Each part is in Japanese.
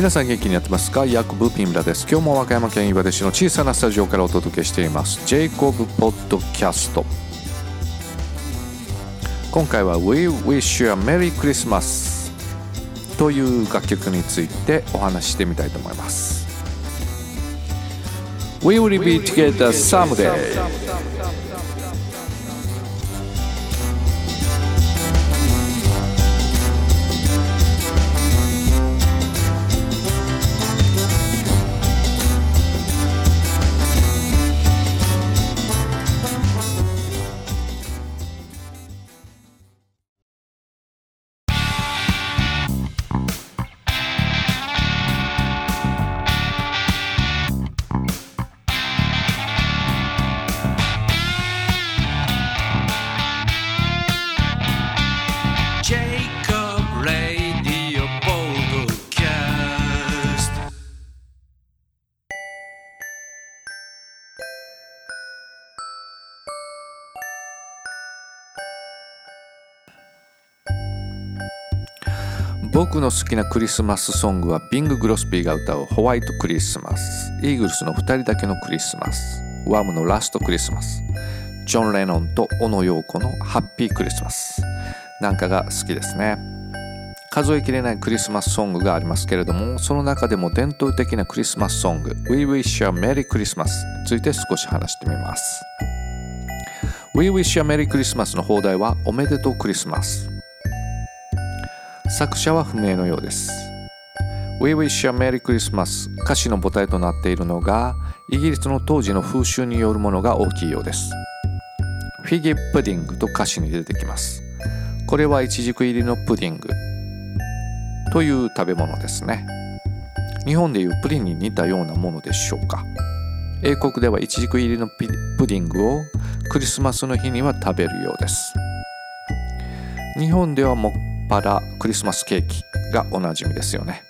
皆さん元気にやってますか？ヤクブピンラです。今日も和歌山県岩出市の小さなスタジオからお届けしています。ジェイコブポッドキャスト今回は We Wish You a Merry Christmas という楽曲についてお話ししてみたいと思います。We will be together someday 僕の好きなクリスマスソングはビング・グロスピーが歌うホワイトクリスマス。イーグルスの2人だけのクリスマス。ワームのラストクリスマス。ジョン・レノンと小野陽子のハッピークリスマス。なんかが好きですね。数えきれないクリスマスソングがありますけれどもその中でも伝統的なクリスマスソング We Wish You a Merry Christmas について少し話してみます。We Wish You a Merry Christmas の放題はおめでとうクリスマス。作者は不明のようです。We Wish a Merry Christmas. 歌詞の母体となっているのがイギリスの当時の風習によるものが大きいようです。フィギープディングと歌詞に出てきます。これはイチジク入りのプディング。という食べ物ですね。日本でいうプリンに似たようなものでしょうか。英国ではイチジク入りのプディングをクリスマスの日には食べるようです。日本ではもパラクリスマスケーキがおなじみですよね。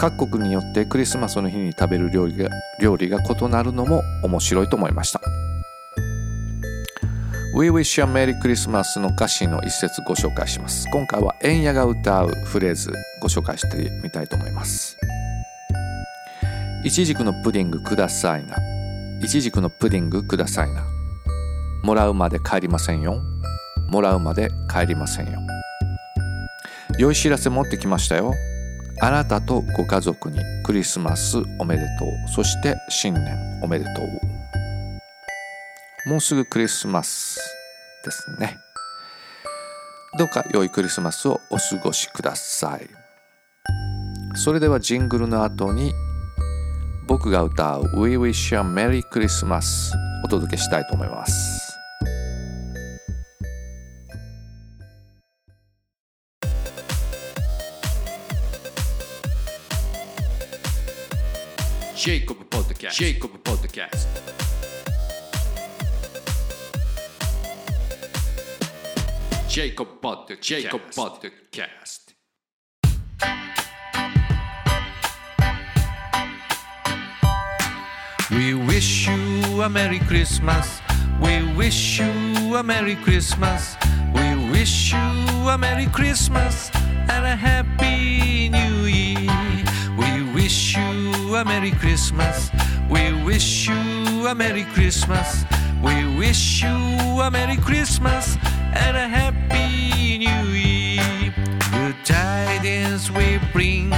各国によってクリスマスの日に食べる料理が料理が異なるのも面白いと思いました。We Wish a Merry Christmas の歌詞の一節ご紹介します。今回は円谷が歌うフレーズご紹介してみたいと思います。いちじくのプディングくださいな。いちじくのプディングくださいな。もらうまで帰りませんよ。もらうまで帰りませんよ。良い知らせ持ってきましたよ。あなたとご家族にクリスマスおめでとう。そして新年おめでとう。もうすぐクリスマスですね。どうか良いクリスマスをお過ごしください。それではジングルの後に僕が歌う We Wish a Merry Christmas お届けしたいと思います。Jacob Podcast. Jacob Podcast. Jacob Podcast. Jacob Podcast. We wish you a Merry Christmas. We wish you a Merry Christmas. We wish you a Merry Christmas and a Happy New Year. A Merry Christmas. We wish you a Merry Christmas. We wish you a Merry Christmas and a Happy New Year. Good tidings we bring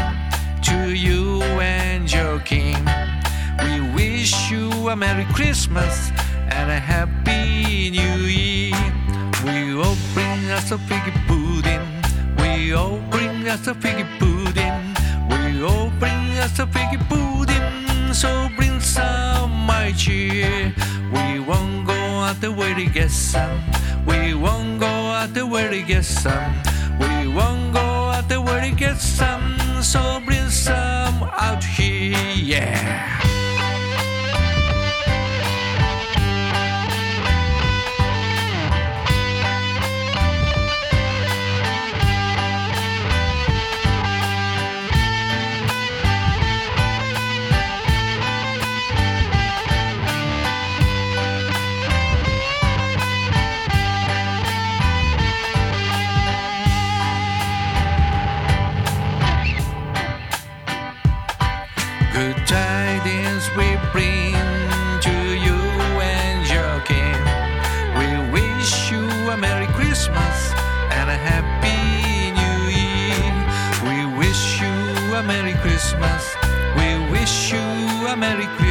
to you and your King. We wish you a Merry Christmas and a Happy New Year. We all bring us a figgy pudding. We all bring us a figgy pudding. We all bring us a figgy pudding. where he gets some. We won't go out there where he gets some. We won't go out where he gets some.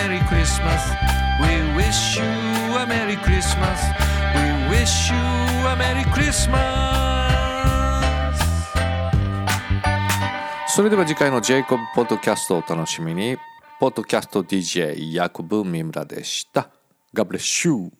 Merry Christmas. We wish you a Merry Christmas. We wish you a Merry Christmas. それでは次回のジェイコブポッドキャストをお楽しみに。ポッドキャスト DJ ヤコブ三村でした。God bless you!